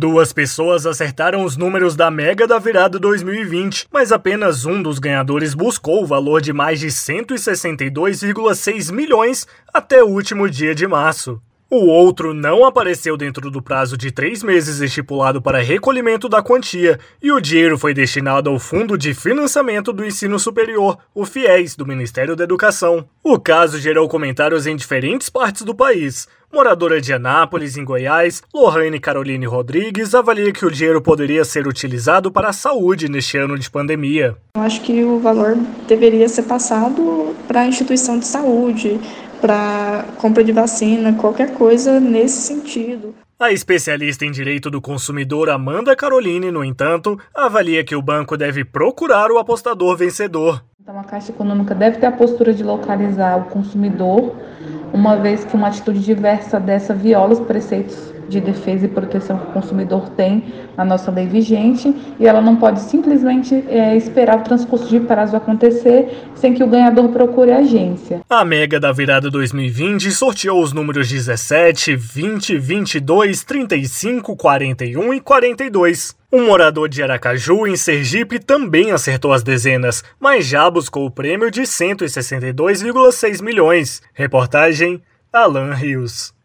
Duas pessoas acertaram os números da Mega da virada 2020, mas apenas um dos ganhadores buscou o valor de mais de 162,6 milhões até o último dia de março. O outro não apareceu dentro do prazo de três meses estipulado para recolhimento da quantia e o dinheiro foi destinado ao Fundo de Financiamento do Ensino Superior, o FIES, do Ministério da Educação. O caso gerou comentários em diferentes partes do país. Moradora de Anápolis, em Goiás, Lohane Caroline Rodrigues avalia que o dinheiro poderia ser utilizado para a saúde neste ano de pandemia. Eu acho que o valor deveria ser passado para a instituição de saúde, para compra de vacina, qualquer coisa nesse sentido. A especialista em direito do consumidor Amanda Caroline, no entanto, avalia que o banco deve procurar o apostador vencedor. Então, a Caixa Econômica deve ter a postura de localizar o consumidor, uma vez que uma atitude diversa dessa viola os preceitos de defesa e proteção que o consumidor tem na nossa lei vigente e ela não pode simplesmente é, esperar o transcurso de prazo acontecer sem que o ganhador procure a agência. A Mega da virada 2020 sorteou os números 17, 20, 22, 35, 41 e 42. Um morador de Aracaju, em Sergipe, também acertou as dezenas, mas já buscou o prêmio de 162,6 milhões. Reportagem Alan Rios.